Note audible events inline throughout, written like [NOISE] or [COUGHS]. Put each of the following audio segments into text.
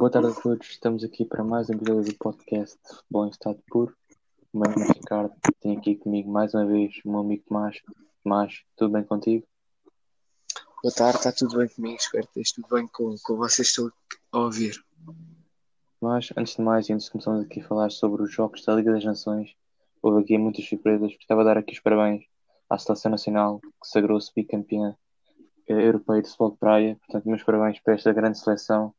Boa tarde a todos, estamos aqui para mais um episódio do podcast em Estado Puro. O meu nome é Ricardo, tenho aqui comigo mais uma vez o meu amigo Tomás. Tomás, tudo bem contigo? Boa tarde, está tudo bem comigo? Espero que esteja tudo bem com, com vocês estou a ouvir. Mas, antes de mais, e antes de começarmos aqui a falar sobre os jogos da Liga das Nações, houve aqui muitas surpresas. Gostava de dar aqui os parabéns à Seleção Nacional, que sagrou-se bicampeã eh, europeia de futebol de praia. Portanto, meus parabéns para esta grande seleção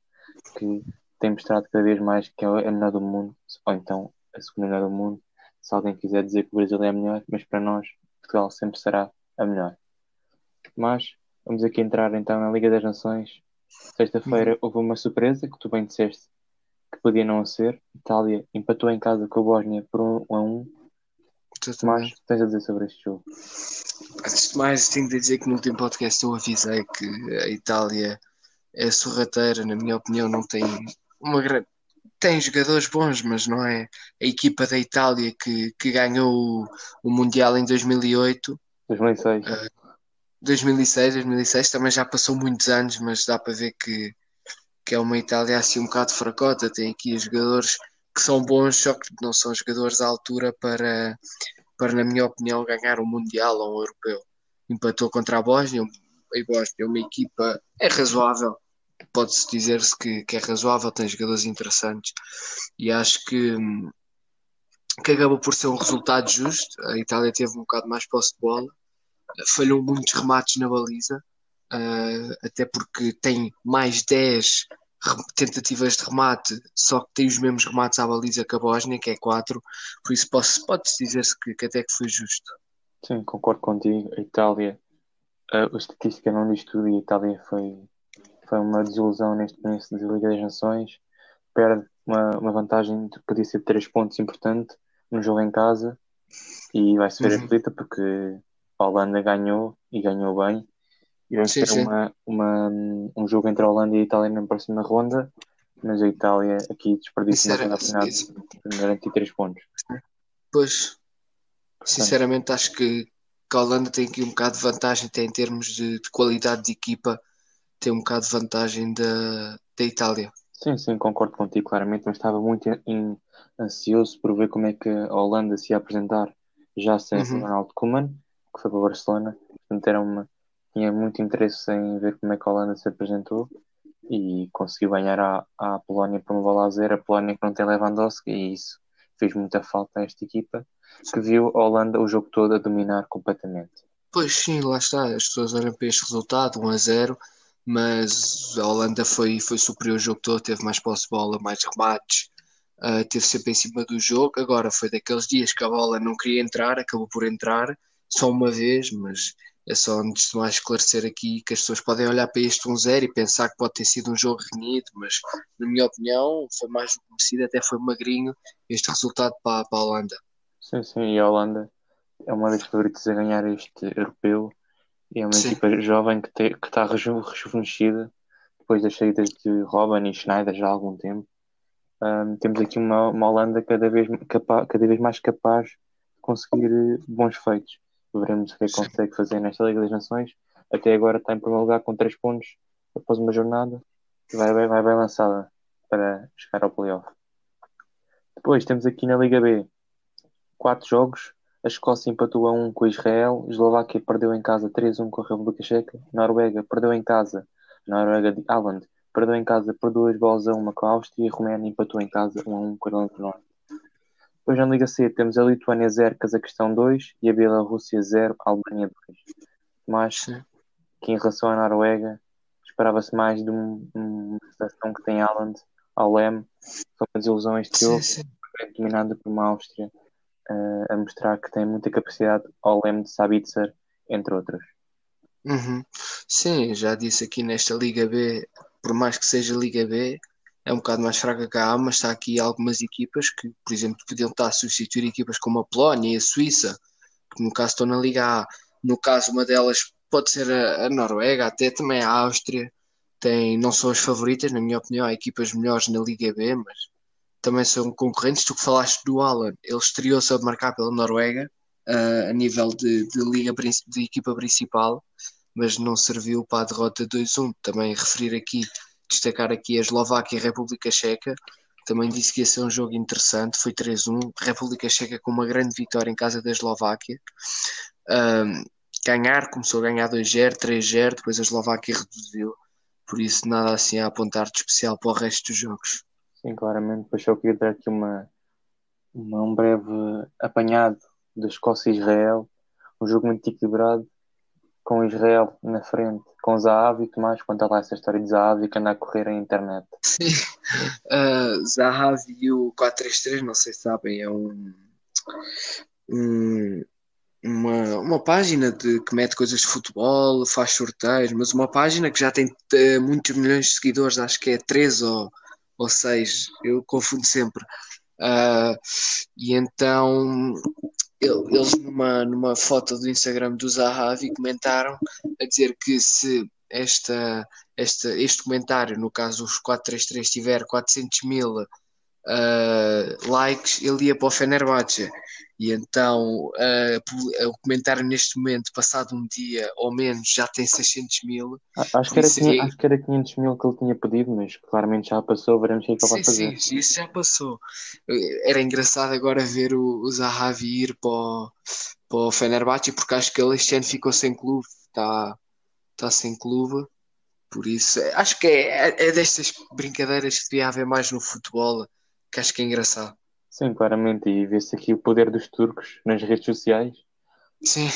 que tem mostrado cada vez mais que é a melhor do mundo, ou então a segunda melhor do mundo. Se alguém quiser dizer que o Brasil é a melhor, mas para nós, Portugal sempre será a melhor. Mas vamos aqui entrar então na Liga das Nações. Sexta-feira houve uma surpresa que tu bem disseste que podia não ser. Itália empatou em casa com a Bósnia por 1 um a 1. Um. Mas tens a dizer sobre este jogo? Antes de mais, tenho de dizer que no último podcast eu avisei que a Itália é sorrateira, na minha opinião, não tem uma grande. Tem jogadores bons, mas não é a equipa da Itália que, que ganhou o, o Mundial em 2008. 2006. Uh, 2006, 2006 também já passou muitos anos, mas dá para ver que, que é uma Itália assim um bocado fracota. Tem aqui jogadores que são bons, só que não são jogadores à altura para, para na minha opinião, ganhar um Mundial ou um Europeu. Empatou contra a Bósnia, a Bósnia é uma equipa, é razoável, pode-se dizer-se que, que é razoável, tem jogadores interessantes e acho que, que acaba por ser um resultado justo. A Itália teve um bocado mais posse de bola, falhou muitos remates na baliza, uh, até porque tem mais 10 tentativas de remate, só que tem os mesmos remates à baliza que a Bósnia, que é 4, por isso pode-se dizer-se que, que, até que foi justo. Sim, concordo contigo. A Itália, a, a estatística não diz tudo e a Itália foi, foi uma desilusão neste começo da Liga das Nações. Perde uma, uma vantagem que podia ser 3 pontos importante no jogo em casa e vai-se ver uhum. aflita porque a Holanda ganhou e ganhou bem e vamos sim, ter sim. Uma, uma, um jogo entre a Holanda e a Itália na próxima ronda, mas a Itália aqui desperdiça uma final de garantir 3 pontos. Pois, sinceramente acho que, que, a Holanda tem aqui um bocado de vantagem, até em termos de, de qualidade de equipa, tem um bocado de vantagem da, da Itália. Sim, sim, concordo contigo claramente, mas estava muito in, ansioso por ver como é que a Holanda se ia apresentar já sem uhum. Ronaldo Koeman, que foi para o Barcelona. Portanto, era uma, tinha muito interesse em ver como é que a Holanda se apresentou e conseguiu ganhar a, a Polónia por uma bola a zero. A Polónia que não tem Lewandowski e isso fez muita falta a esta equipa que viu a Holanda o jogo todo a dominar completamente. Pois sim, lá está. As pessoas olham para este resultado, 1 a 0, mas a Holanda foi, foi superior o jogo todo, teve mais posse de bola, mais remates, uh, teve sempre em cima do jogo. Agora foi daqueles dias que a bola não queria entrar, acabou por entrar só uma vez, mas é só antes de mais esclarecer aqui que as pessoas podem olhar para este 1-0 e pensar que pode ter sido um jogo renhido, mas na minha opinião foi mais do conhecido, até foi magrinho este resultado para, para a Holanda. Sim, sim, e a Holanda é uma das favoritas a ganhar este europeu e é uma sim. equipa jovem que, está rejuvenescida depois das saídas de Robin e Schneider já há algum tempo. Um, temos aqui uma, uma Holanda cada vez, capa, cada vez mais capaz de conseguir bons feitos Veremos o que é que consegue fazer nesta Liga das Nações. Até agora está em primeiro lugar com 3 pontos após uma jornada. Vai, vai, vai bem lançada para chegar ao playoff. Depois temos aqui na Liga B 4 jogos. A Escócia empatou a 1 com Israel. A Eslováquia perdeu em casa 3-1 com a República Checa. A Noruega perdeu em casa. A Noruega de Haaland perdeu em casa por 2 bolas a 1 com a Áustria. E a Roménia empatou em casa 1 com a Irlanda do Norte. Depois na Liga C temos a Lituânia 0, Cazaquistão 2 e a Bielorrússia 0, Albânia 2. Mas que em relação à Noruega esperava-se mais de um, uma seleção que tem Haaland ao Leme. Foi uma desilusão este jogo, dominada por uma Áustria uh, a mostrar que tem muita capacidade ao Leme de Sabitzer, entre outros. Uhum. Sim, já disse aqui nesta Liga B, por mais que seja Liga B, é um bocado mais fraca que a A, mas está aqui algumas equipas que, por exemplo, podiam estar a substituir equipas como a Polónia e a Suíça, que no caso estão na Liga A. No caso, uma delas pode ser a, a Noruega, até também a Áustria. Tem, não são as favoritas, na minha opinião, há equipas melhores na Liga B, mas também são concorrentes. Tu que falaste do Alan, ele estreou-se a marcar pela Noruega uh, a nível de, de liga de equipa principal, mas não serviu para a derrota 2-1. Também referir aqui destacar aqui a Eslováquia e a República Checa. Também disse que ia ser um jogo interessante, foi 3-1. República Checa com uma grande vitória em casa da Eslováquia. Ganhar, começou a ganhar 2-0, 3-0, depois a Eslováquia reduziu. Por isso, nada assim a apontar de especial para o resto dos jogos. Sim, claramente. Depois só queria dar aqui uma, uma, um breve apanhado da Escócia e Israel. Um jogo muito equilibrado, com Israel na frente, com Zahavi e Tomás. Conta lá essa história de Zahavi que anda a correr na internet. Sim, [LAUGHS] uh, e o 433, não sei se sabem, é um, um uma, uma página de, que mete coisas de futebol, faz sorteios, mas uma página que já tem uh, muitos milhões de seguidores, acho que é 3 ou, ou 6, eu confundo sempre. Uh, e então eles numa, numa foto do Instagram do Zahavi comentaram a dizer que se esta, esta, este comentário, no caso os 433 tiver 400 mil uh, likes, ele ia para o Fenerbahçe. E então uh, o comentário neste momento, passado um dia ou menos, já tem 600 mil. Acho que, era, seria... acho que era 500 mil que ele tinha pedido, mas claramente já passou, veremos o que é que ele vai fazer. Sim, isso já passou. Era engraçado agora ver o, o Zahavi ir para o, para o Fenerbahçe, porque acho que ele este ano ficou sem clube, está, está sem clube. Por isso, acho que é, é, é destas brincadeiras que devia haver mais no futebol, que acho que é engraçado. Sim, claramente. E vê-se aqui o poder dos turcos nas redes sociais. Sim.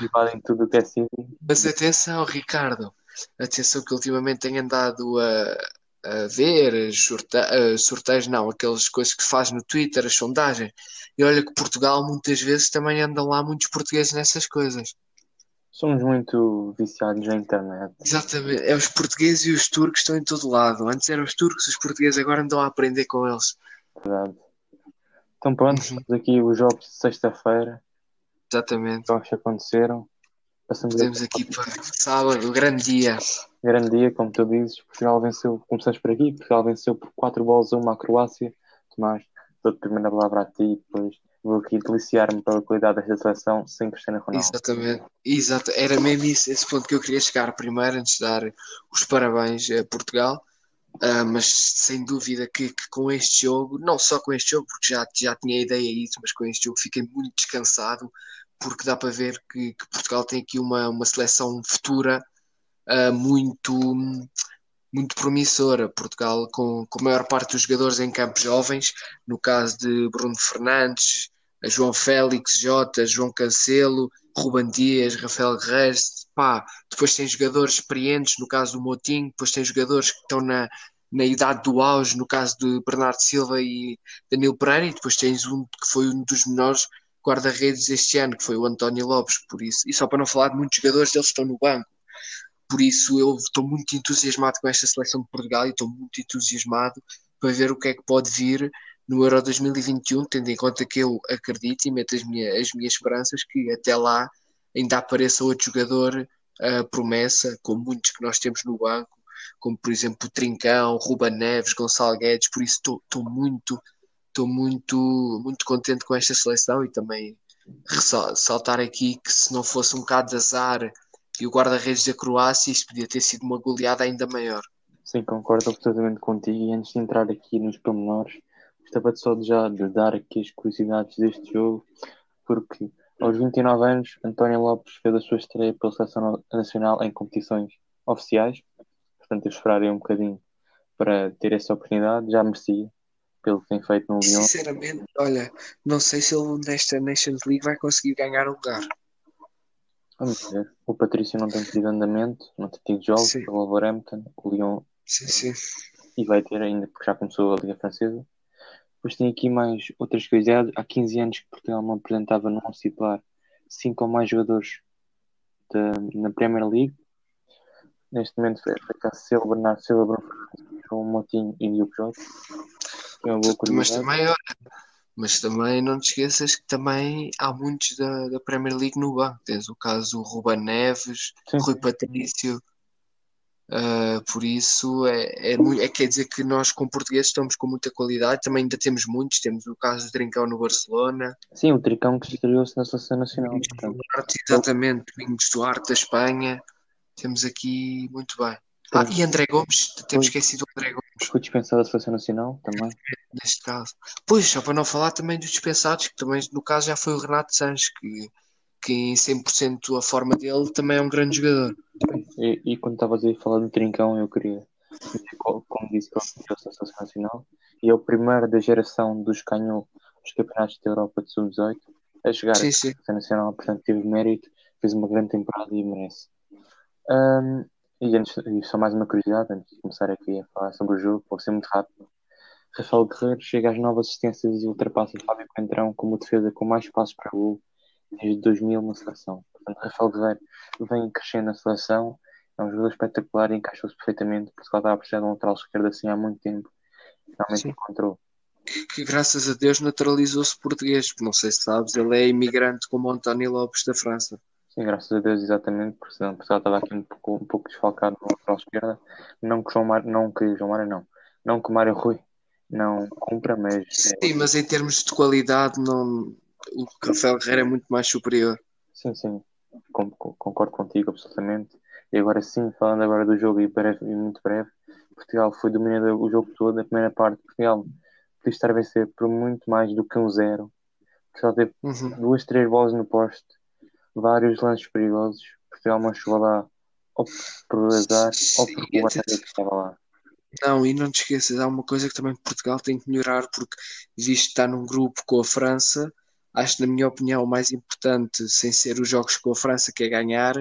Invadem tudo o que é assim. Mas atenção, Ricardo. Atenção que ultimamente tenho andado a, a ver sorte, sorteios, não, aquelas coisas que faz no Twitter, as sondagens. E olha que Portugal muitas vezes também andam lá muitos portugueses nessas coisas. Somos muito viciados na internet. Exatamente. É os portugueses e os turcos estão em todo lado. Antes eram os turcos, os portugueses agora andam a aprender com eles. Verdade. Então pronto, uhum. aqui os jogos de sexta-feira. Exatamente. Jogos que aconteceram. Passamos Temos aqui para sábado, grande dia. Grande dia, como tu dizes. Portugal venceu, começamos por aqui, Portugal venceu por 4 bolas a uma a Croácia. Tomás, dou-te a primeira palavra a ti e depois vou aqui deliciar-me pela qualidade desta seleção sem Cristiano Ronaldo. Exatamente, Exato. era mesmo isso, esse ponto que eu queria chegar primeiro, antes de dar os parabéns a Portugal. Uh, mas sem dúvida que, que, com este jogo, não só com este jogo, porque já, já tinha ideia disso, mas com este jogo fiquei muito descansado, porque dá para ver que, que Portugal tem aqui uma, uma seleção futura uh, muito, muito promissora. Portugal, com, com a maior parte dos jogadores em campos jovens, no caso de Bruno Fernandes, João Félix, Jota, João Cancelo, Ruban Dias, Rafael Guerreiro, pá, depois tem jogadores experientes, no caso do Motinho, depois tem jogadores que estão na, na idade do auge, no caso de Bernardo Silva e Danilo Pereira, e depois tens um que foi um dos melhores guarda-redes este ano, que foi o António Lopes, por isso, e só para não falar de muitos jogadores, eles estão no banco. Por isso eu estou muito entusiasmado com esta seleção de Portugal e estou muito entusiasmado para ver o que é que pode vir no Euro 2021, tendo em conta que eu acredito e meto as minhas, as minhas esperanças que até lá ainda apareça outro jogador uh, promessa, como muitos que nós temos no banco, como por exemplo o Trincão, Ruba Neves, Gonçalo Guedes, por isso estou muito, estou muito, muito contente com esta seleção e também ressaltar aqui que se não fosse um bocado de azar e o guarda-redes da Croácia, isto podia ter sido uma goleada ainda maior. Sim, concordo absolutamente contigo e antes de entrar aqui nos pormenores, gostava só de já de dar aqui as curiosidades deste jogo, porque aos 29 anos, António Lopes fez a sua estreia pela Seleção Nacional em competições oficiais. Portanto, eu esperaria um bocadinho para ter essa oportunidade. Já merecia, pelo que tem feito no Lyon. Sinceramente, olha, não sei se ele nesta Nations League vai conseguir ganhar um lugar. Vamos ver. O Patrício não tem tido andamento, não tem tido jogos sim. pelo Wolverhampton, o Lyon. Sim, sim. E vai ter ainda, porque já começou a Liga Francesa. Depois tem aqui mais outras coisas. Há 15 anos que Portugal não apresentava no titular 5 ou mais jogadores de, na Premier League. Neste momento foi Cancelo, Bernardo Silva, Bruno Fernandes, João Motinho e Diogo Jota. É mas também, mas também não te esqueças que também há muitos da, da Premier League no banco. Tens o caso do Ruben Neves, Sim. Rui Patrício, Uh, por isso, é, é, é, quer dizer que nós, com portugueses, estamos com muita qualidade. Também ainda temos muitos. Temos o caso do Trincão no Barcelona. Sim, o Trincão que estreou-se na Seleção Nacional. Duarte, exatamente. Domingos Duarte da Espanha. Temos aqui muito bem. Ah, e André Gomes, temos esquecido o André Gomes Foi dispensado da seleção nacional também. [LAUGHS] neste caso. Pois, só para não falar também dos dispensados, que também no caso já foi o Renato Sanches, que, que em 100% a forma dele também é um grande jogador. E, e quando estavas aí a falar do Trincão, eu queria como disse, que foi da seleção nacional e é o primeiro da geração dos que ganhou os campeonatos da Europa de sub-18 a chegar Sim, à sim. seleção nacional, portanto teve mérito, fez uma grande temporada e merece. Ahm, e, antes, e só mais uma curiosidade, antes de começar aqui a falar sobre o jogo, vou ser muito rápido. Rafael Guerreiro chega às nove assistências e ultrapassa Fábio Coentrão como defesa com mais passos para gol desde 2000 na seleção. Portanto, Rafael Guerreiro vem crescendo na seleção, é um jogador espetacular e encaixou-se perfeitamente. Portugal estava a precisar de um lateral esquerdo assim há muito tempo. Finalmente Sim. encontrou. Que graças a Deus naturalizou-se português, porque não sei se sabes, ele é imigrante como o António Lopes da França. Sim, graças a Deus, exatamente, porque senão Portugal estava aqui um pouco, um pouco desfalcado no lateral esquerda. Não que João Mário, não que João Mário não. Não que Mário Rui não cumpra, mas Sim, mas em termos de qualidade, não... o Rafael Guerreiro é muito mais superior. Sim, sim, Com- com- concordo contigo absolutamente. E agora sim, falando agora do jogo e, breve, e muito breve, Portugal foi dominando o jogo todo. Na primeira parte, Portugal podia estar a vencer por muito mais do que um zero. Portugal teve Uhum. duas, três bolas no poste, vários lances perigosos. Portugal não chegou lá ou por azar ou porque o guarda-redes estava lá. Não, e não te esqueças, há uma coisa que também Portugal tem que melhorar, porque visto que está num grupo com a França, acho na minha opinião, o mais importante, sem ser os jogos com a França, que é ganhar,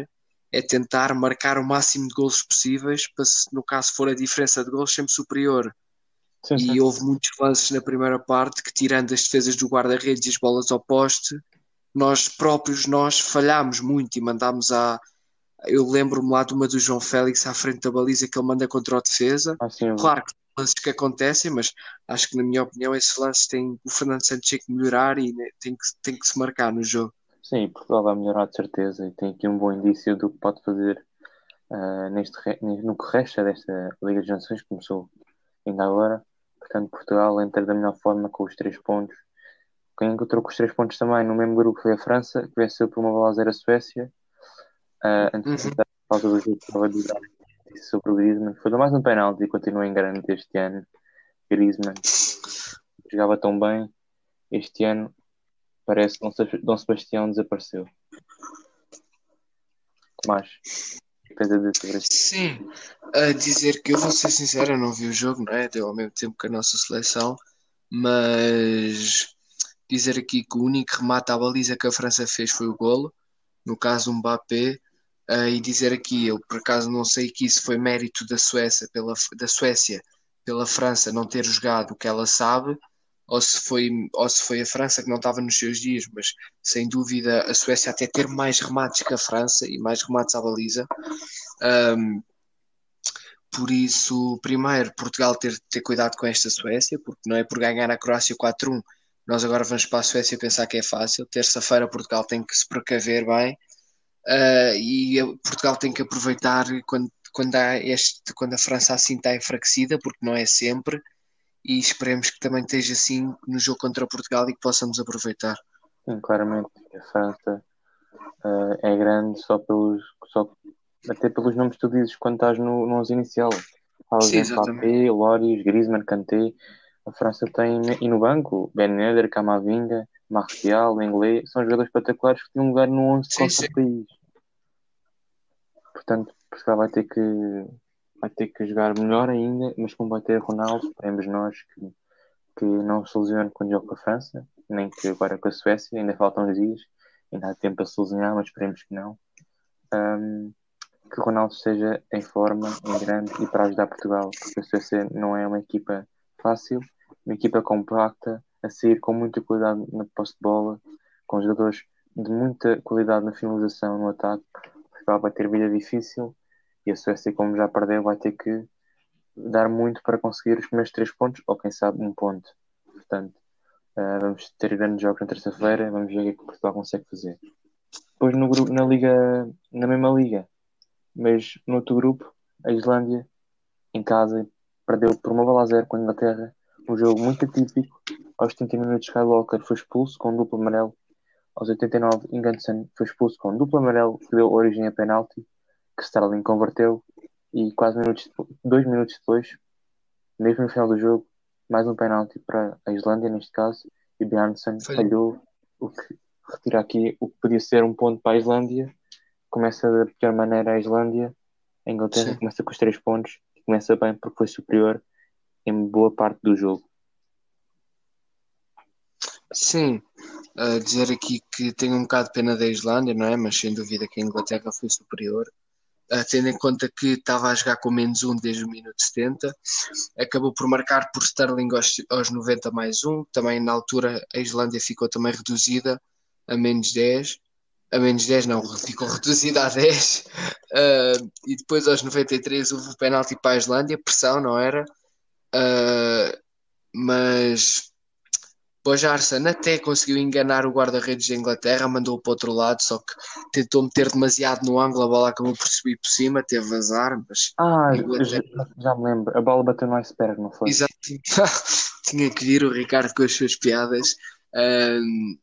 é tentar marcar o máximo de golos possíveis, para se, no caso for a diferença de golos sempre superior. Sim, sim. E houve muitos lances na primeira parte que, tirando as defesas do guarda-redes e as bolas ao poste, nós próprios nós falhámos muito e mandámos a. Eu lembro-me lá de uma do João Félix à frente da baliza que ele manda contra o defesa. Ah, sim, Claro que lances que acontecem, mas acho que, na minha opinião, esses lances tem o Fernando Santos tem que melhorar e né, tem que, tem que se marcar no jogo. Sim, Portugal vai melhorar de certeza e tem aqui um bom indício do que pode fazer ah, neste, no que resta desta Liga dos Nações, que começou ainda agora. Portanto, Portugal entra da melhor forma com os três pontos. Quem encontrou com os três pontos também no mesmo grupo foi a França, que venceu por uma bola a zero a Suécia. Ah, antes de Uhum. dar a pausa do jogo, estava a dizer sobre o Griezmann. Foi mais um penalti e continua em grande este ano. Griezmann jogava tão bem. Este ano parece que Dom Se- Dom Sebastião desapareceu. Tomás, tens a? Sim, a dizer que eu vou ser sincero, eu não vi o jogo, não é? Deu ao mesmo tempo que a nossa seleção, mas dizer aqui que o único remate à baliza que a França fez foi o golo, no caso o Mbappé, eh, e dizer aqui, eu por acaso não sei que isso foi mérito da Suécia pela, da Suécia pela França não ter jogado o que ela sabe, ou se foi, ou se foi a França que não estava nos seus dias, mas sem dúvida a Suécia até ter mais remates que a França e mais remates à baliza. Um, por isso, primeiro, Portugal ter, ter cuidado com esta Suécia, porque não é por ganhar a Croácia 4-1, nós agora vamos para a Suécia pensar que é fácil. Terça-feira, Portugal tem que se precaver bem uh, e Portugal tem que aproveitar quando, quando, há este, quando a França assim está enfraquecida, porque não é sempre, e esperemos que também esteja assim no jogo contra Portugal e que possamos aproveitar. Sim, claramente a França ah, é grande só pelos, só, até pelos nomes que tu dizes quando estás no, no 11 inicial. Falas exatamente. Mbappé, Loris, Griezmann, Kanté. A França tem, e no banco, Ben Yedder, Camavinga, Martial, Inglês, são jogadores espetaculares que têm um lugar no 11 Sim, contra o país. Portanto, Portugal vai ter que vai ter que jogar melhor ainda, mas como vai ter Ronaldo, esperemos nós que, que não se lesione quando joga com a França, nem que agora com a Suécia, ainda faltam uns dias, ainda há tempo para se lesionar, mas esperemos que não. Ahm, que o Ronaldo esteja em forma, em grande e para ajudar Portugal, porque a Suécia não é uma equipa fácil, uma equipa compacta, a sair com muita qualidade na posse de bola, com jogadores de muita qualidade na finalização, no ataque. Portugal vai ter vida difícil e a Suécia, como já perdeu, vai ter que dar muito para conseguir os primeiros três pontos, ou quem sabe um ponto. Portanto, uh, vamos ter grandes jogos na terça-feira, vamos ver o que, é que Portugal consegue fazer. Depois no grupo, na liga, na mesma liga, mas no outro grupo, a Islândia, em casa, perdeu por uma bola a zero com a Inglaterra. Um jogo muito atípico. Aos 70 minutos, Skywalker foi expulso com um duplo amarelo. Aos 89, Ingansen foi expulso com um duplo amarelo que deu origem a penalti, que Sterling converteu. E quase minutos, dois minutos depois, mesmo no final do jogo, mais um penalti para a Islândia, neste caso, e Bjarnason falhou, o que retira aqui o que podia ser um ponto para a Islândia. Começa da pior maneira a Islândia, a Inglaterra Sim. começa com os três pontos começa bem porque foi superior em boa parte do jogo. Sim, uh, dizer aqui que tenho um bocado de pena da Islândia, não é? Mas sem dúvida que a Inglaterra foi superior. Uh, tendo em conta que estava a jogar com menos um desde o minuto 70, acabou por marcar por Sterling aos, aos 90 mais um. Também na altura a Islândia ficou também reduzida a menos 10. A menos 10 não, ficou reduzida a 10. Uh, ah, e depois aos 93 houve o penalti para a Islândia, pressão, não era? Uh, mas Bojarson até conseguiu enganar o guarda-redes da Inglaterra, mandou-o para o outro lado, só que tentou meter demasiado no ângulo, a bola acabou por subir por cima, teve azar, mas... Ah, Inglaterra... já, me lembro, a bola bateu no iceberg, não foi? Exato, tinha [LAUGHS] que vir o Ricardo com as suas piadas, um,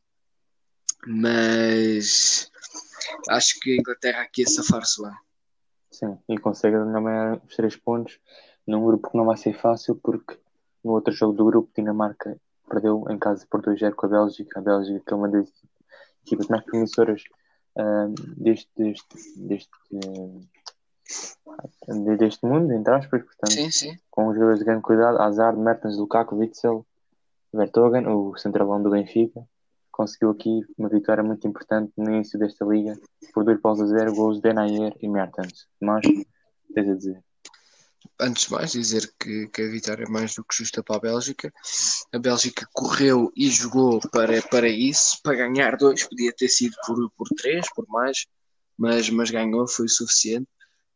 mas acho que a Inglaterra aqui a safar-se bem. Sim, e consegue também os três pontos num grupo que não vai ser fácil, porque no outro jogo do grupo, Dinamarca perdeu em casa por 2-0 com a Bélgica. A Bélgica que é uma das equipas mais promissoras uh, deste, deste, deste, uh, deste mundo, entre aspas, portanto, sim, sim. com os jogadores de grande cuidado, Hazard, Mertens, Lukaku, Witzel, Vertogen, o centralão do Benfica, conseguiu aqui uma vitória muito importante no início desta liga, por 2 paus a 0, gols de Nair e Mertens. Mas, tens a dizer? Antes de mais dizer que, que, a vitória é mais do que justa para a Bélgica. A Bélgica correu e jogou para, para isso, para ganhar dois, podia ter sido por, por três, por mais, mas, mas ganhou, foi o suficiente.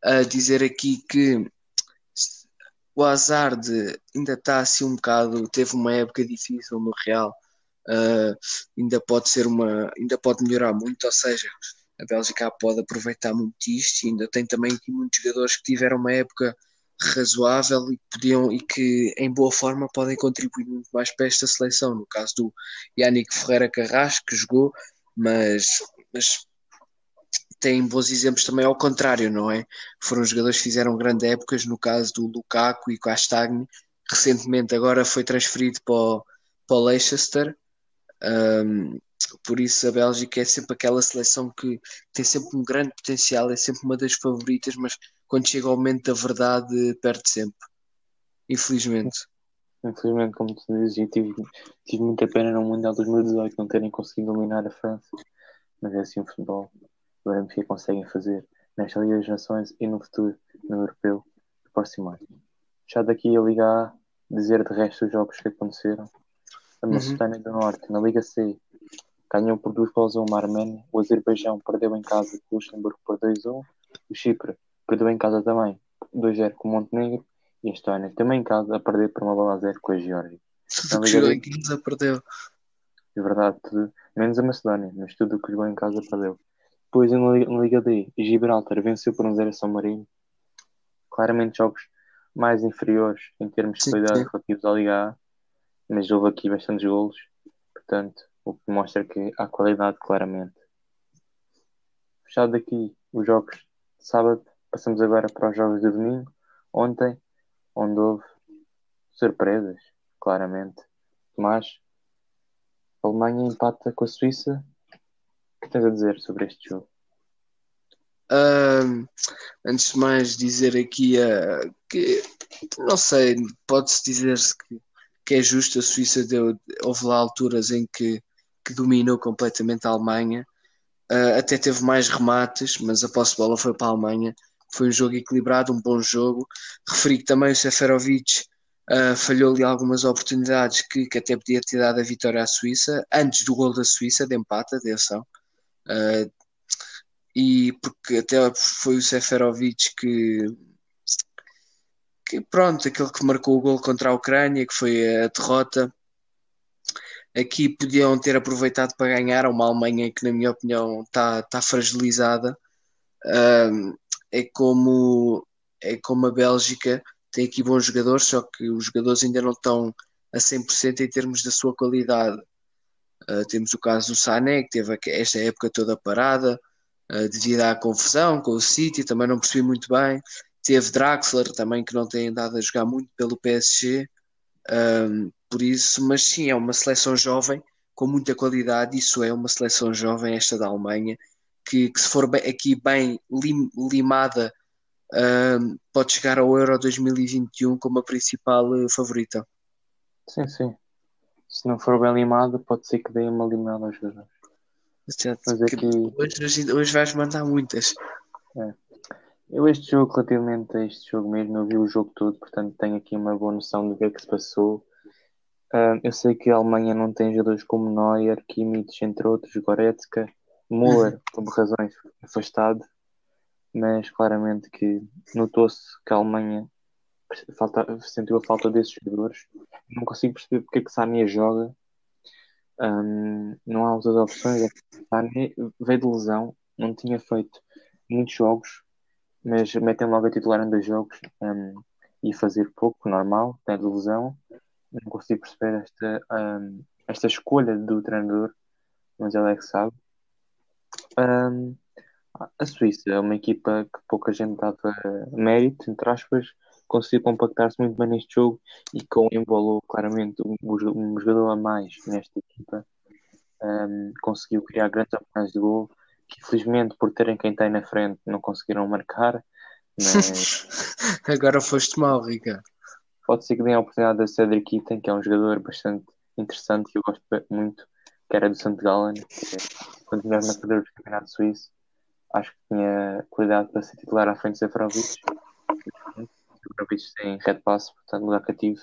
A dizer aqui que o Hazard ainda está assim um bocado, teve uma época difícil no Real, uh, ainda pode ser uma, ainda pode melhorar muito, ou seja, a Bélgica pode aproveitar muito isto, ainda tem também aqui muitos jogadores que tiveram uma época razoável e podiam e que em boa forma podem contribuir muito mais para esta seleção. No caso do Yannick Ferreira Carrasco, que jogou, mas, mas tem bons exemplos também ao contrário, não é? Foram jogadores que fizeram grandes épocas, no caso do Lukaku e Castagni, recentemente agora foi transferido para o, para o Leicester. Um, por isso a Bélgica é sempre aquela seleção que tem sempre um grande potencial, é sempre uma das favoritas, mas quando chega ao momento da verdade, perde sempre. Infelizmente. Infelizmente, como tu dizes, eu tive, tive muita pena no Mundial 2018 não terem conseguido dominar a França. Mas é assim o futebol. O Benfica conseguem fazer nesta Liga das Nações e no futuro, no Europeu, no próximo ano. Já daqui a Liga A, dizer de resto os jogos que aconteceram. A. Macedónia uhum. do Norte, na Liga C, ganhou por duas gols a uma Arménia. O Azerbaijão perdeu em casa com o Luxemburgo por 2-1. O Chipre Perdeu em casa também 2-0 com o Montenegro e a Estónia também em casa a perder por uma bola a 0 com a Geórgia. Tudo que jogou em casa perdeu. É verdade, tudo, menos a Macedónia, mas tudo o que jogou em casa perdeu. Depois na Liga D, Gibraltar venceu por um 0 a São Marino. Claramente jogos mais inferiores em termos de qualidade relativos à Liga A, mas houve aqui bastantes golos, portanto, o que mostra que há qualidade claramente. Fechado aqui os jogos de sábado, Passamos agora para os jogos de domingo. Ontem, onde houve surpresas, claramente. Mas a Alemanha empata com a Suíça. O que tens a dizer sobre este jogo? Antes de mais dizer aqui uh, que não sei, pode-se dizer-se que, que é justo, a Suíça deu, houve lá alturas em que, que dominou completamente a Alemanha, uh, até teve mais remates, mas a posse de bola foi para a Alemanha foi um jogo equilibrado, um bom jogo. Referi que também o Seferovic uh, falhou ali algumas oportunidades que, que, até podia ter dado a vitória à Suíça, antes do gol da Suíça, de empate, atenção. Uh, e porque até foi o Seferovic que, que, pronto, aquele que marcou o gol contra a Ucrânia, que foi a derrota. Aqui podiam ter aproveitado para ganhar uma Alemanha que, na minha opinião, está tá fragilizada. Uh, é como, é como a Bélgica tem aqui bons jogadores, só que os jogadores ainda não estão a 100% em termos da sua qualidade. Uh, temos o caso do Sané, que teve esta época toda parada, uh, devido à confusão com o City, também não percebi muito bem. Teve Draxler também, que não tem andado a jogar muito pelo PSG. Um, por isso, mas sim, é uma seleção jovem com muita qualidade. Isso é uma seleção jovem, esta da Alemanha, que, que se for bem, aqui bem lim, limada, um, pode chegar ao Euro 2021 como a principal uh, favorita. Sim, sim. Se não for bem limada, pode ser que dê uma limada aos jogadores. Mas aqui... hoje, hoje vais mandar muitas. É. Eu este jogo, relativamente a este jogo mesmo, eu vi o jogo todo, portanto tenho aqui uma boa noção do que é que se passou. Uh, eu sei que a Alemanha não tem jogadores como Neuer, Kimmich, entre outros, Goretzka, [LAUGHS] Müller, por razões afastado, mas claramente que notou-se que a Alemanha falta, sentiu a falta desses jogadores. Não consigo perceber porque é que Sané joga. Um, não há outras opções. Sané veio de lesão, não tinha feito muitos jogos mas metem logo a titular em dois jogos um, e fazer pouco, normal, tem de lesão. Não consigo perceber esta, um, esta escolha do treinador, mas ele é que sabe. Um, a Suíça é uma equipa que pouca gente dava mérito, entre aspas, conseguiu compactar-se muito bem neste jogo e com embolou claramente um, um jogador a mais nesta equipa. Um, conseguiu criar grandes oportunidades de gol que infelizmente por terem quem tem na frente não conseguiram marcar. Mas... [LAUGHS] Agora foste mal, Ricardo. Pode ser que dêem a oportunidade a Cedric Kitten, que é um jogador bastante interessante que eu gosto muito, que era do St. Gallen, que dos melhores marcadores do Campeonato Suíço. Acho que tinha qualidade para ser titular à frente de Seferovic. Seferovic tem red pass, portanto, lugar cativo.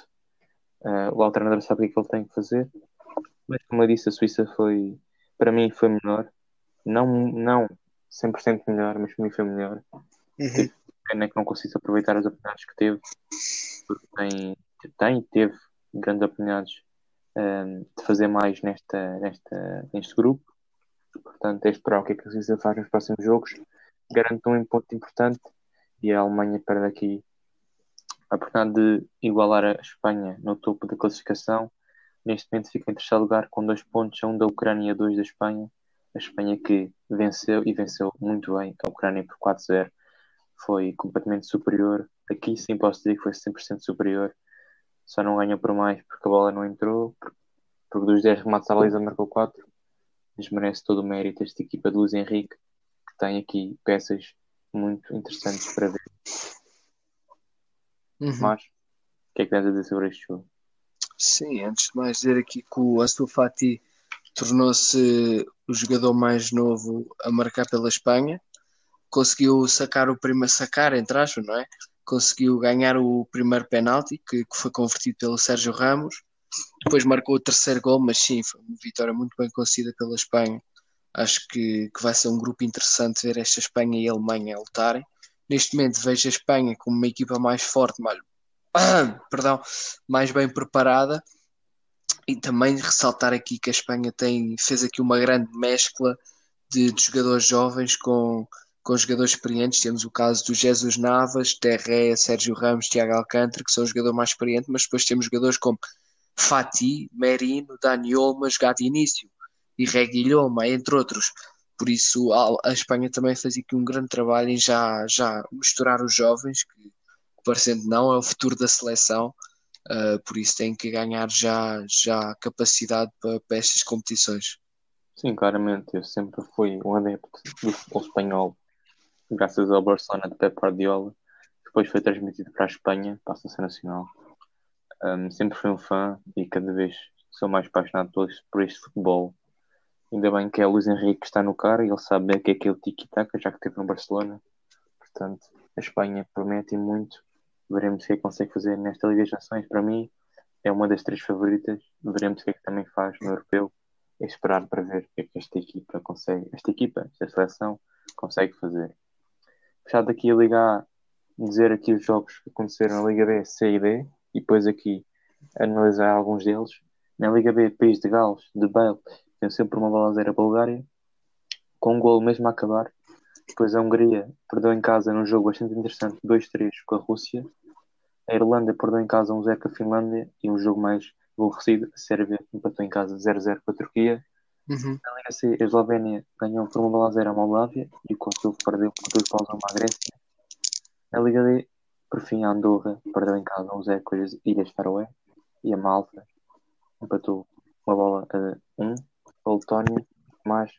Uh, o treinador sabe o que, é que ele tem que fazer. Mas, como eu disse, a Suíça foi, para mim, foi melhor não, não 100% melhor, mas para mim foi melhor. Uhum. Pena que não consigo aproveitar as oportunidades que teve, porque tem, tem teve grandes oportunidades um, ehm, de fazer mais nesta, nesta, neste grupo. Portanto, é esperar o que é que a Suíça faz nos próximos jogos. Garante um ponto importante e a Alemanha perde aqui a oportunidade de igualar a Espanha no topo da classificação. Neste momento fica em terceiro lugar com dois pontos, um da Ucrânia e dois da Espanha a Espanha que venceu e venceu muito bem a Ucrânia por 4-0 foi completamente superior. Aqui sim posso dizer que foi 100% superior. Só não ganhou por mais porque a bola não entrou, porque dos 10 remates a baliza marcou 4. Mas merece todo o mérito esta equipa de Luiz Henrique, que tem aqui peças muito interessantes para ver. Uhum. Mas, o que é que tens a dizer sobre este jogo? Sim, antes de mais dizer aqui que o Ansu Fati tornou-se o jogador mais novo a marcar pela Espanha. Conseguiu sacar o primeiro sacar, entre aspas, não é? Conseguiu ganhar o primeiro penalti que, que foi convertido pelo Sérgio Ramos. Depois marcou o terceiro gol, mas sim, foi uma vitória muito bem conseguida pela Espanha. Acho que, que vai ser um grupo interessante ver esta Espanha e a Alemanha a lutarem. Neste momento vejo a Espanha como uma equipa mais forte, mais, [COUGHS] perdão, mais bem preparada e também ressaltar aqui que a Espanha tem, fez aqui uma grande mescla de, de jogadores jovens com, com jogadores experientes. Temos o caso do Jesus Navas, Terré, Sérgio Ramos, Tiago Alcântara, que são os jogadores mais experientes, mas depois temos jogadores como Fati, Merino, Dani Olmas, Gato Início e Reguilhoma, entre outros. Por isso a, a, Espanha também fez aqui um grande trabalho em já, já misturar os jovens, que parecendo não é o futuro da seleção, Uh, por isso tem que ganhar já, já capacidade para, para estas competições. Sim, claramente. Eu sempre fui um adepto do futebol espanhol, graças ao Barcelona de Pep Guardiola. Depois foi transmitido para a Espanha, para a Seleção Nacional. Um, sempre fui um fã e cada vez sou mais apaixonado por este, futebol. Ainda bem que é o Luís Henrique que está no cara e ele sabe bem que é aquele tiki-taka, já que esteve no Barcelona. Portanto, a Espanha promete muito Veremos o que é que consegue fazer nesta Liga das Nações. Para mim, é uma das três favoritas. Veremos o que é que também faz no Europeu. É esperar para ver o que é que esta equipa consegue, esta equipa, esta seleção, consegue fazer. Fechado aqui a Liga A, dizer aqui os jogos que aconteceram na Liga B, C e D, e depois aqui analisar alguns deles. Na Liga B, País de Gales, de Bale, venceu por uma bola zero a Bulgária, com um gol mesmo a acabar. Depois a Hungria perdeu em casa num jogo bastante interessante, 2-3 com a Rússia. A Irlanda perdeu em casa 1-0 com a Finlândia e um jogo mais aborrecido, a Sérvia empatou em casa 0-0 com a Turquia. Uhum. Na Liga C, a Eslovénia ganhou por uma bola 0 a Moldávia e o Kosovo perdeu por dois paus a uma Grécia. Na Liga D, por fim, a Andorra perdeu em casa 1-0 com as Ilhas Faroé e a Malta empatou uma bola a 1. A Letónia, mais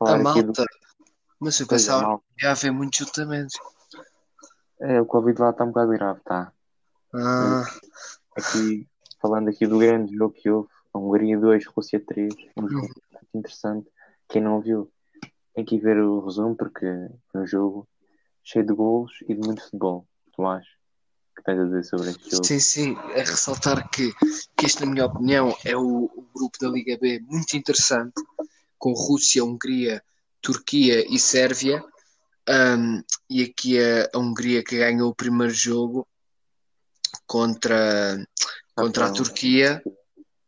A aqui do malta. Mas eu Pois, pensava Malta. que ia haver muitos chutamentos. É, o Covid lá está um bocado grave, tá? Ah, Aqui, falando aqui do grande jogo que houve, a Hungria 2, Rússia 3, um jogo muito interessante. Quem não viu, tem que ver o resumo, porque foi um jogo cheio de golos e de muito futebol. Tomás, o que tens a dizer sobre este jogo? sim, sim. É ressaltar que, que este, na minha opinião, é o, o grupo da Liga B muito interessante, com Rússia, Hungria, Turquia e Sérvia. Ahm, e aqui a, a Hungria que ganhou o primeiro jogo contra, contra a Turquia.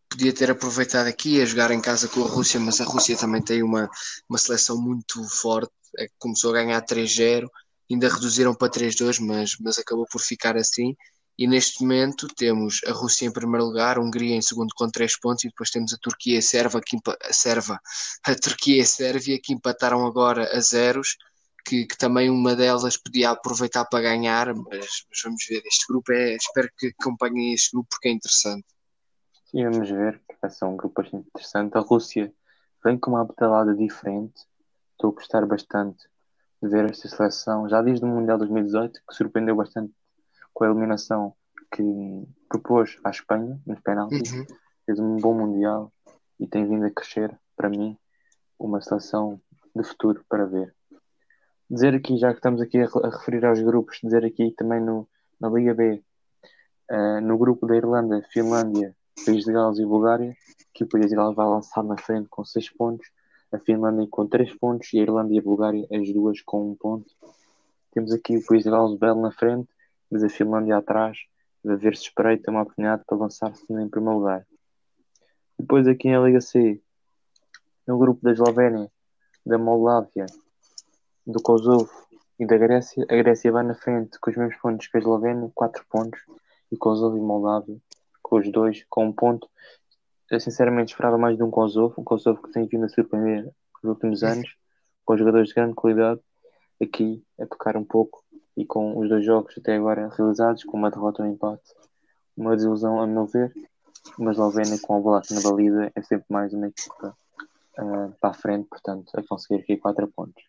Podia ter aproveitado aqui a jogar em casa com a Rússia, mas a Rússia também tem uma, uma seleção muito forte. É que Começou a ganhar 3-0, ainda reduziram para 3-2, mas, mas acabou por ficar assim. E neste momento temos a Rússia em primeiro lugar, a Hungria em segundo com 3 pontos, e depois temos a Turquia e a Sérvia, que, a [LAUGHS] a Turquia e a Sérvia que empataram agora a zeros, que, que também uma delas podia aproveitar para ganhar, mas, mas vamos ver. Este grupo é, espero que acompanhem este grupo porque é interessante. Sim, vamos ver, vai ser um grupo bastante interessante. A Rússia vem com uma pedalada diferente. Estou a gostar bastante de ver esta seleção, já desde o Mundial 2018, que surpreendeu bastante com a eliminação que propôs à Espanha nos penaltis. Uhum. Fez um bom Mundial e tem vindo a crescer, para mim, uma seleção de futuro para ver. Dizer aqui, já que estamos aqui a, a referir aos grupos, dizer aqui também no, na Liga B, eh, no grupo da Irlanda, Finlândia, País de Gales e Bulgária, que o País de Gales vai lançar na frente com 6 pontos, a Finlândia com 3 pontos e a Irlanda e a Bulgária as duas com 1 ponto. Temos aqui o País de Gales belo na frente, mas a Finlândia atrás, a ver se espreita uma oportunidade para lançar-se em primeiro lugar. Depois aqui na Liga C, no grupo da Eslovénia, da Moldávia, do Kosovo e da Grécia, a Grécia vai na frente com os mesmos pontos que a Eslovénia, 4 pontos, e Kosovo e Moldávia com os dois, com um ponto. Eu sinceramente esperava mais de um Kosovo, um Kosovo que tem vindo a surpreender nos últimos anos, com jogadores de grande qualidade, aqui a tocar um pouco e com os dois jogos até agora realizados, com uma derrota e um empate. Uma desilusão, a meu ver, uma Eslovénia com a bola na balida é sempre mais uma equipa ah, para a frente, portanto, a conseguir aqui 4 pontos.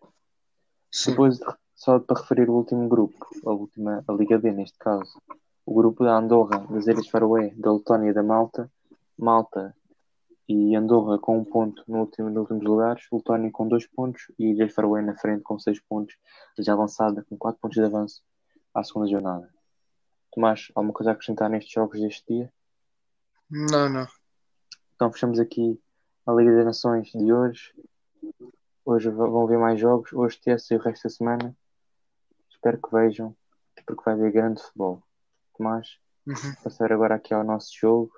Sim. Depois, só para referir o último grupo, a última, a Liga B neste caso, o grupo da Andorra, das Ilhas Faroé, da Letónia e da Malta, Malta e Andorra com um ponto no último, nos últimos lugares, Letónia com dois pontos e Ilhas Faroé na frente com seis pontos, já lançada com quatro pontos de avanço à segunda jornada. Tomás, alguma coisa a acrescentar nestes jogos deste dia? Não, não. Então fechamos aqui a Liga das Nações de hoje. Hoje vão haver mais jogos, hoje terça e o resto da semana. Espero que vejam, porque vai haver grande futebol. Tomás, Uhum. passar agora aqui ao nosso jogo,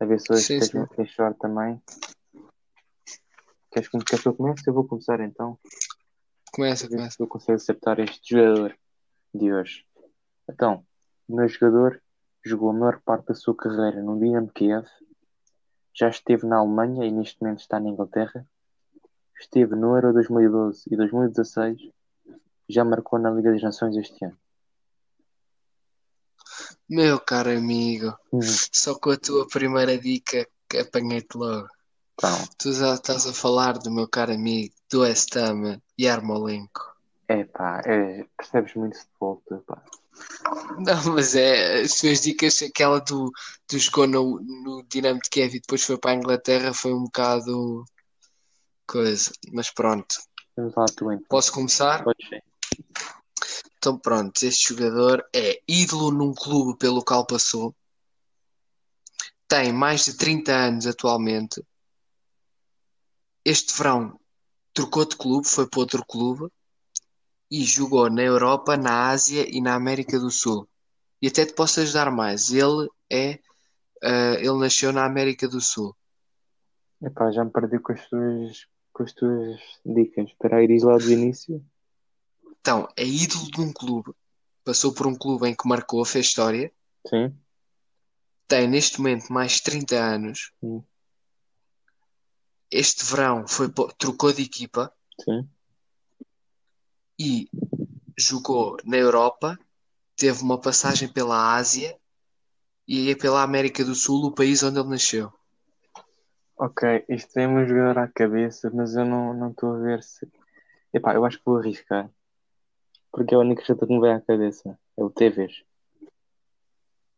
a ver se hoje Sim, tens sim. uma fechar também. Queres, que- queres que eu comece? Eu vou começar então. Começa, A ver começa. eu consigo acertar este jogador de hoje. Então, o meu jogador jogou a maior parte da sua carreira no Dinamo Kiev, já esteve na Alemanha e neste momento está na Inglaterra, esteve no Euro 2012 e 2016, já marcou na Liga das Nações este ano. Meu caro amigo, Hum, só com a tua primeira dica que apanhei-te logo. Então, Tu já estás a falar do meu caro amigo do West Ham, Yarmolenko. é pá, é, percebes muito de tu, pá. Não, mas é, as tuas dicas, aquela do, do jogou no, no Dinamo de Kiev e depois foi para a Inglaterra, foi um bocado coisa. Mas pronto, Vamos lá tu então. posso começar? Pode ser. Então pronto, este jogador é ídolo num clube pelo qual passou, tem mais de 30 anos atualmente. Este verão trocou de clube, foi para outro clube e jogou na Europa, na Ásia e na América do Sul. E até te posso ajudar mais, ele é, ah, ele nasceu na América do Sul. Epá, já me perdi com as tuas, com as tuas dicas. Espera aí, diz lá do início. Então, é ídolo de um clube, passou por um clube em que marcou, fez história, Sim. tem neste momento mais de 30 anos. Hum. Este verão foi, trocou de equipa Sim. e jogou na Europa, teve uma passagem pela Ásia e é pela América do Sul, o país onde ele nasceu. Ok, isto tem-me um jogador à cabeça, mas eu não não estou a ver se. Epá, eu acho que vou arriscar. Porque é o único jogador que me vem à cabeça. É o Tevez.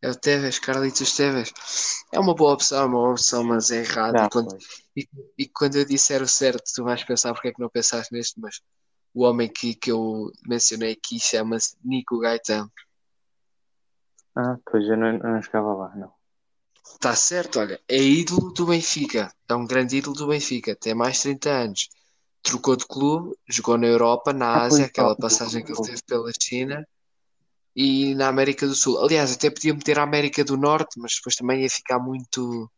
É o Tevez, Carlitos Tevez. É uma boa opção, é uma boa opção, mas é errado. Já E quando, e, e quando eu disser o certo, tu vais pensar porque é que não pensaste neste, mas o homem que, que eu mencionei aqui chama-se Nico Gaetano. Ah, pois eu não, eu não jogava lá, não. Está certo, olha, é ídolo do Benfica, é um grande ídolo do Benfica, tem mais de 30 anos. Trocou de clube, jogou na Europa, na Ah, Ásia, aquela tá. passagem que ele teve pela China e na América do Sul. Aliás, até podia meter a América do Norte, mas depois também ia ficar muito,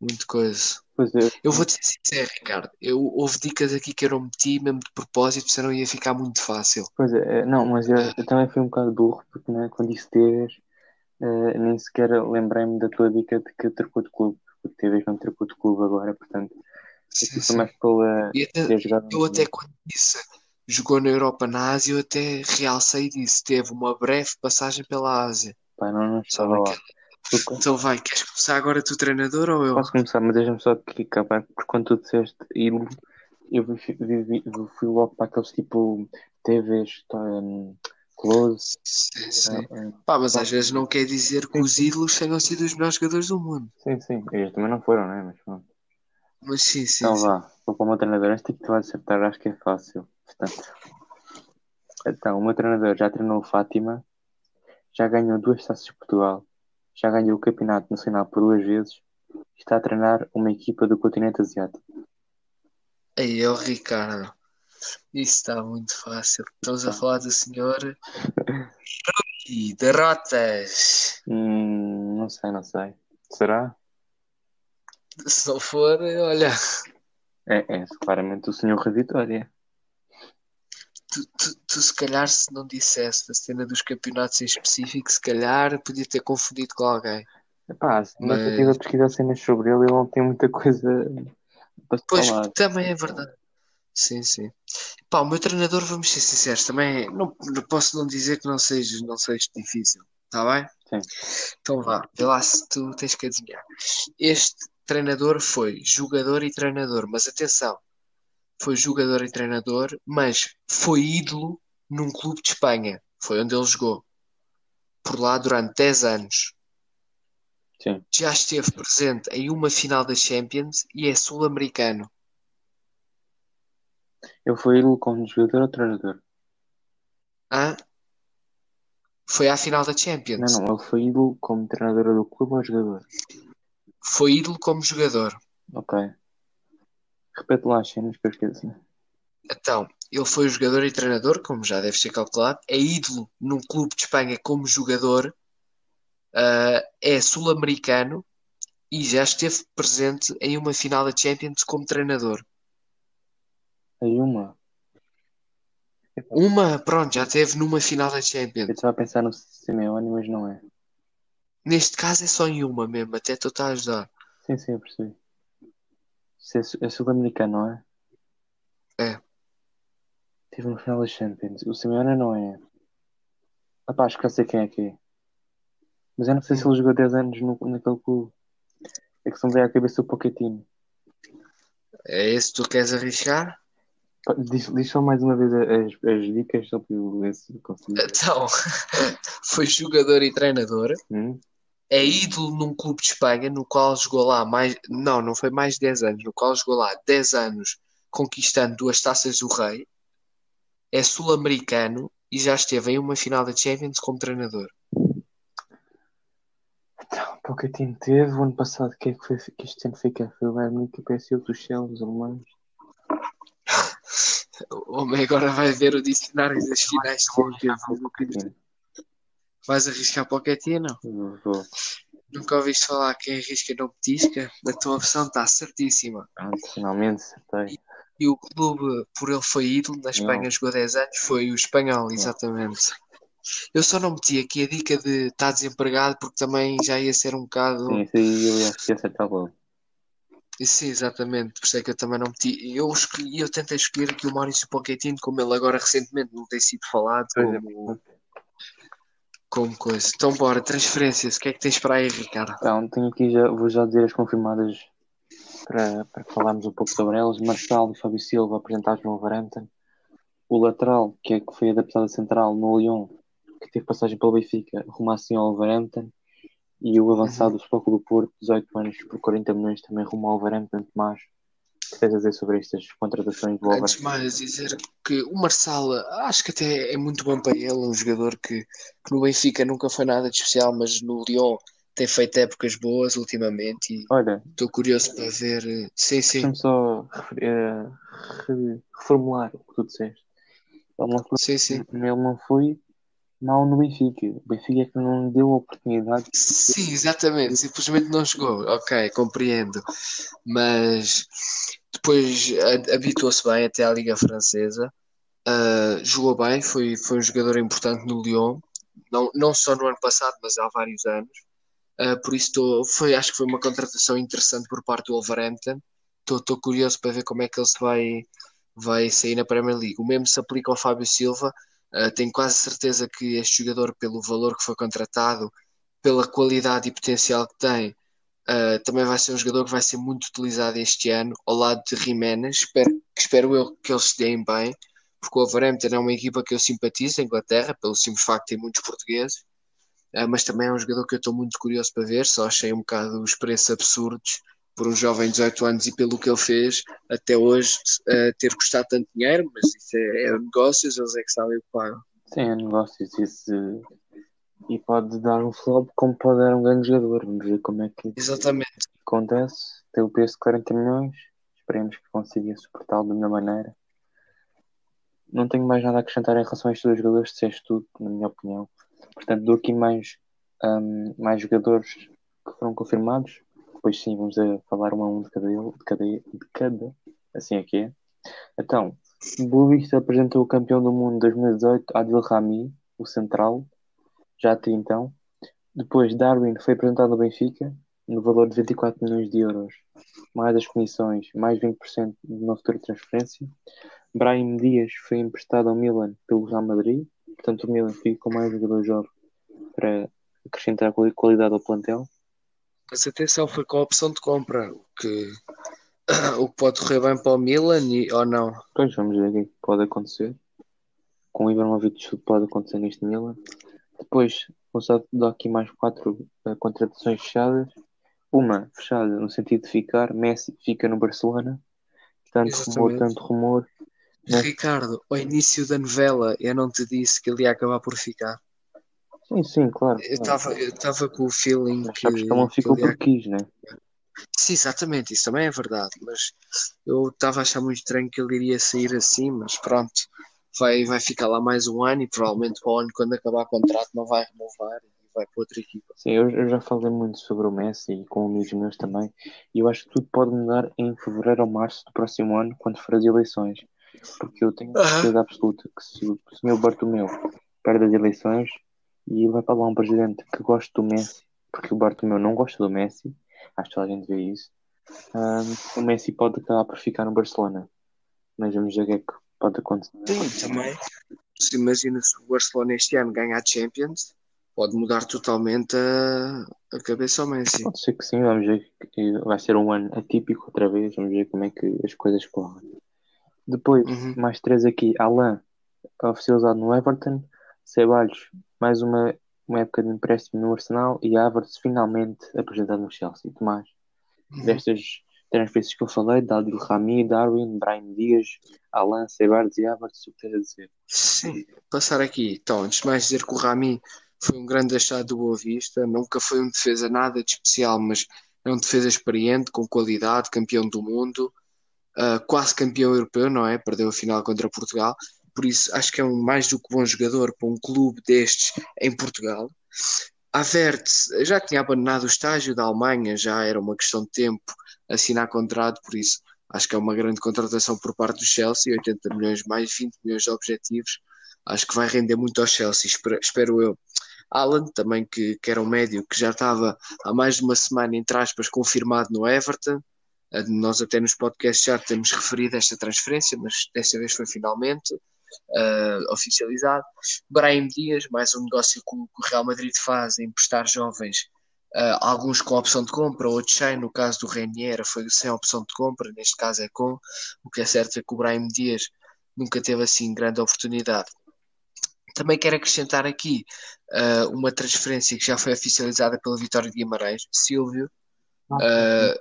muito coisa. Pois é, Eu vou-te ser sincero, Ricardo, eu, houve dicas aqui que eu não meti mesmo de propósito, senão ia ficar muito fácil. pois é, é, não, mas eu, eu também fui um bocado burro, porque né, quando disse Tevez, eh, nem sequer lembrei-me da tua dica de que trocou de clube. Porque Tevez não trocou de clube agora, portanto, Sim, sim. mais pela E até, eu até quando disse jogou na Europa, na Ásia, eu até realcei disso. Teve uma breve passagem pela Ásia. Pá, não, não estava lá. Porque- Então vai, queres começar agora tu treinador ou eu? Posso começar, mas deixa-me só aqui acabar, porque quando tu disseste eu vi- vi- vi- fui logo para aqueles tipo TVs, um, Close. Sim, sim. Pá, mas às vezes não quer dizer que os ídolos tenham sido os melhores jogadores do mundo. sim, sim, eles também não foram, né? Mas pronto. Mas sim, sim, Então sim. vá, vou para o meu treinador. Este tipo tu vais acertar, acho que é fácil. Portanto, então, o meu treinador já treinou o Fátima, já ganhou duas taças de Portugal, já ganhou o Campeonato Nacional por duas vezes e está a treinar uma equipa do continente asiático. Aí é o Ricardo. Isso está muito fácil. Estamos a falar do senhor e derrotas. Hum, não sei, não sei. Será? Se não for, olha, É, é claramente o senhor Revitória. tu, tu, tu se calhar se não dissesse a cena dos campeonatos em específico, se calhar podia ter confundido com alguém. Epá, mas eu Mas- estive a pesquisar cenas sobre ele e ele não tem muita coisa para Pois, falar. também é verdade. Sim, sim. Pá, o meu treinador, vamos ser sinceros, também não, não posso não dizer que não seja, não seja difícil, está bem? Sim. Então vá, vê lá se tu tens que adivinhar. Este treinador foi jogador e treinador, mas atenção, foi jogador e treinador, mas foi ídolo num clube de Espanha, foi onde ele jogou, por lá durante 10 anos. Sim. Já esteve presente em uma final da Champions e é sul-americano. Ele foi ídolo como jogador ou treinador? Hã? Foi à final da Champions. Não, não, ele foi ídolo como treinador do clube ou jogador? Foi ídolo como jogador. Ok. Repete lá as cenas que eu esqueci. Então, ele foi jogador e treinador, como já deve ser calculado. É ídolo num clube de Espanha como jogador. ah, é sul-americano e já esteve presente em uma final da Champions como treinador. Aí uma. Uma, pronto, já esteve numa final da Eu Champions. estava a pensar no Simeone, mas não é. Neste caso é só em uma mesmo, até tu estás a ajudar. Sim, sim, eu percebi. Isso é, su- é sul-americano, não é? É. Teve no final da Champions. O Simeone não é. Pá, acho que já sei quem é que é. Mas eu não sei se ele jogou 10 anos no, naquele clube. É que se me veio à cabeça o Pochettino. É esse que tu queres arriscar? Diz, diz só mais uma vez as, as dicas, só para eu ver se consigo. Então, [LAUGHS] foi jogador e treinador. Hum? é ídolo num clube de Espanha, no qual jogou lá mais. Não, não foi mais de 10 anos, no qual jogou lá 10 anos, conquistando duas taças do Rei. É sul-americano e já esteve em uma final da Champions como treinador. Então, Pochettino teve o ano passado. Quem é que foi que este ano fica? Foi o Bayern Munique, o PSV, o Tuchel, os alemães. O homem agora vai ver o dicionário das finais de. Pochettino. Vais arriscar Pochettino? Vou- vou. Nunca ouviste falar quem arrisca não petisca? A tua opção está certíssima. Pronto, finalmente acertei. E o clube, por ele foi ídolo, na Espanha jogou 10 anos, foi o Espanhol, exatamente. Eu só não meti aqui a dica de estar desempregado porque também já ia ser um bocado. Sim, isso aí eu ia acertar logo. Sim, exatamente, por isso é que eu também não meti. Eu escolhi, eu tentei escolher aqui o Maurício Pochettino, como ele agora recentemente não tem sido falado, Pois é, como, como coisa. Então, bora, transferências. O que é que tens para aí, Ricardo? Então, tenho aqui já, vou já dizer as confirmadas para, para falarmos um pouco sobre elas. Marçal e Fábio Silva apresentados no Wolverhampton. O lateral, que é que foi adaptado a central no Lyon, que teve passagem pelo Benfica, rumo assim ao Wolverhampton. E o avançado do Futebol do Porto, 18 anos por 40 milhões, também rumo ao Wolverhampton. Tomás, o que tens a dizer sobre estas contratações do Antes de mais, dizer que o Marçal, acho que até é muito bom para ele, um jogador que, que no Benfica nunca foi nada de especial, mas no Lyon tem feito épocas boas ultimamente e Olha, estou curioso para ver. Sim, sim. deixa-me só re- reformular o que tu disseste. Ele não foi, Sim, sim. ele não foi mal no Benfica. O Benfica é que não deu a oportunidade. Sim, exatamente. Simplesmente não chegou. Ok, compreendo. Mas depois habituou-se bem até à Liga Francesa. Ah, jogou bem, foi, foi um jogador importante no Lyon. Não, não só no ano passado, mas há vários anos. Ah, por isso estou, foi, acho que foi uma contratação interessante por parte do Wolverhampton. Estou curioso para ver como é que ele se vai, vai sair na Premier League. O mesmo se aplica ao Fábio Silva. Ah, tenho quase certeza que este jogador, pelo valor que foi contratado, pela qualidade e potencial que tem, ah, também vai ser um jogador que vai ser muito utilizado este ano, ao lado de Jiménez. Espero, espero eu que eles se deem bem, porque o Wolverhampton é uma equipa que eu simpatizo, a Inglaterra, pelo simples facto de ter muitos portugueses. Ah, mas também é um jogador que eu estou muito curioso para ver. Só achei um bocado os preços absurdos por um jovem de 18 anos e pelo que ele fez até hoje ah, ter custado tanto dinheiro. Mas isso é, é negócios, eles é que sabem o que pagam. Sim, é negócios. Isso, e pode dar um flop, como pode dar um grande jogador. Vamos ver como é que Exatamente. acontece. Tem o preço de 40 milhões. Esperemos que consiga suportá-lo da melhor maneira. Não tenho mais nada a acrescentar em relação a estes dois jogadores, disseste tudo, na minha opinião. Portanto, dou aqui mais, hum, mais jogadores que foram confirmados. Depois sim, vamos a falar um a um de cada, de cada, de cada. Assim é que é. Então, Boa apresentou o campeão do mundo 2018, Adil Rami, o central, já até então. Depois, Darwin foi apresentado no Benfica, no valor de 24 milhões de euros, mais as comissões, mais 20% de uma futura transferência. Brahim Dias foi emprestado ao Milan pelo Real Madrid, portanto o Milan fica com mais jogador jovem para acrescentar quali- qualidade ao plantel. Mas atenção, foi com a opção de compra, o que, [COUGHS] o que pode correr bem para o Milan e, ou não. Depois vamos ver o que é pode acontecer. Com o Ibrahimovic pode acontecer neste Milan. Depois vou só dar aqui mais quatro eh, contratações fechadas. Uma fechada no sentido de ficar, Messi fica no Barcelona. Tanto rumor, Exatamente. tanto rumor. Mas- Ricardo, ao início da novela eu não te disse que ele ia acabar por ficar. Sim, sim, claro. Eu estava com o feeling Mas que, sabes que não ficou porque quis, né? Sim, exatamente, isso também é verdade, mas eu estava a achar muito estranho que ele iria sair assim, mas pronto, vai, vai ficar lá mais um ano e provavelmente para o ano, quando acabar o contrato, não vai renovar e vai para outra equipa. Sim, eu, eu já falei muito sobre o Messi e com amigos meus também. E eu acho que tudo pode mudar em fevereiro ou março do próximo ano, quando for as eleições. Porque eu tenho certeza absoluta que se o senhor Bartomeu perde as eleições e vai para lá um presidente que gosta do Messi, porque o Bartomeu não gosta do Messi, acho que toda a gente vê isso, hum, o Messi pode acabar por ficar no Barcelona. Mas vamos ver o que é que pode acontecer. Sim, também. Se imagina se o Barcelona este ano ganhar a Champions, pode mudar totalmente a, a cabeça ao Messi. Pode ser que sim, vamos ver que vai ser um ano atípico outra vez, vamos ver como é que as coisas correm. Depois, Uhum. mais três aqui, Alain, oficializado no Everton, Ceballos, mais uma, uma época de empréstimo no Arsenal e Havertz finalmente apresentado no Chelsea. Tomás, Uhum. destas transferências que eu falei, Dadil Rami, Darwin, Brahim Dias, Alain, Ceballos e Havertz, o que tens a dizer? Sim, passar aqui. Então, antes de mais dizer que o Rami foi um grande achado do Boa Vista, nunca foi um defesa nada de especial, mas é um defesa experiente, com qualidade, campeão do mundo, ah, quase campeão europeu, não é? Perdeu a final contra Portugal, por isso acho que é um mais do que bom jogador para um clube destes em Portugal. Havertz já tinha abandonado o estágio da Alemanha, já era uma questão de tempo assinar contrato, por isso acho que é uma grande contratação por parte do Chelsea, 80 milhões mais 20 milhões de objetivos, acho que vai render muito ao Chelsea, espero, eu. Alan também, que, que era um médio que já estava há mais de uma semana, entre aspas, confirmado no Everton. Eh, Nós até nos podcasts já temos referido esta transferência, mas desta vez foi finalmente. Uh, oficializado. Brahim Dias, mais um negócio que o, que o Real Madrid faz em prestar jovens, uh, alguns com opção de compra, outros sem. No caso do Renier foi sem opção de compra, neste caso é com. O que é certo é que o Brahim Dias nunca teve assim grande oportunidade. Também quero acrescentar aqui uh, uma transferência que já foi oficializada pela Vitória de Guimarães, Silvio, uh,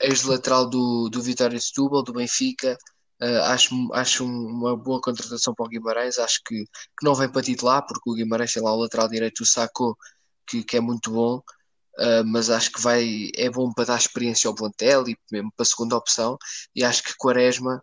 ex-lateral do, do Vitória de Setúbal, do Benfica. Uh, acho, acho uma boa contratação para o Guimarães. Acho que, que não vem para titular, porque o Guimarães tem lá o lateral direito, o Sacco, que, que é muito bom. Uh, mas acho que vai, é bom para dar experiência ao plantel e mesmo para a segunda opção. E acho que Quaresma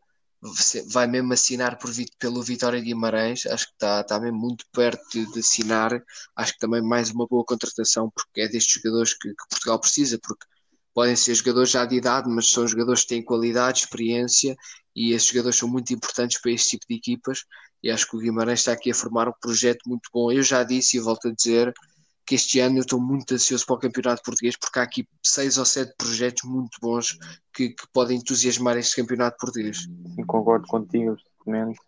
vai mesmo assinar por, pelo Vitória Guimarães, acho que está, está mesmo muito perto de, de, assinar, acho que também mais uma boa contratação, porque é destes jogadores que, que, Portugal precisa, porque podem ser jogadores já de idade, mas são jogadores que têm qualidade, experiência, e esses jogadores são muito importantes para este tipo de equipas, e acho que o Guimarães está aqui a formar um projeto muito bom. Eu já disse e volto a dizer, que este ano eu estou muito ansioso para o Campeonato Português porque há aqui seis ou sete projetos muito bons que, que podem entusiasmar este Campeonato Português. Sim, concordo contigo, documento.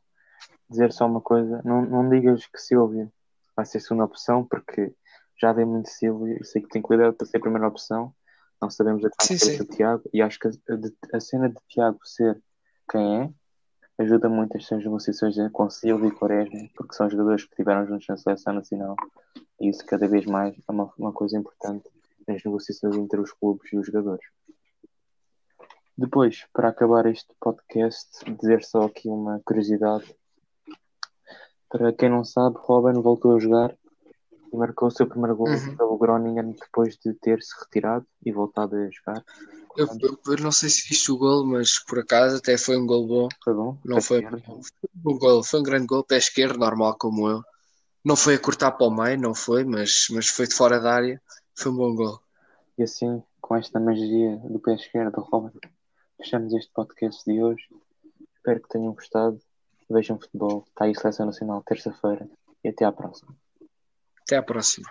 Dizer só uma coisa, não, não digas que Silvio vai ser a segunda opção porque já dei muito Silvio e sei que tem cuidado para ser a primeira opção. Não sabemos a que vai o Tiago e acho que a, a, cena de Tiago ser quem é ajuda muito estas negociações com Silvio e Quaresma, porque são jogadores que tiveram juntos na seleção nacional e isso cada vez mais é uma, uma coisa importante nas negociações entre os clubes e os jogadores. Depois, para acabar este podcast, dizer só aqui uma curiosidade. Para quem não sabe, Robin voltou a jogar e marcou o seu primeiro gol uhum. pelo Groningen depois de ter se retirado e voltado a jogar. Eu, eu, não sei se viste o gol, mas por acaso até foi um gol bom. Foi bom? Não foi, foi um gol, foi um grande gol, pé esquerdo, normal como eu. Não foi a cortar para o meio, não foi, mas, mas foi de fora da área. Foi um bom gol. E assim, com esta magia do pé esquerdo, Robert, fechamos este podcast de hoje. Espero que tenham gostado. Vejam futebol. Está aí Seleção Nacional terça-feira. E até à próxima. Até à próxima.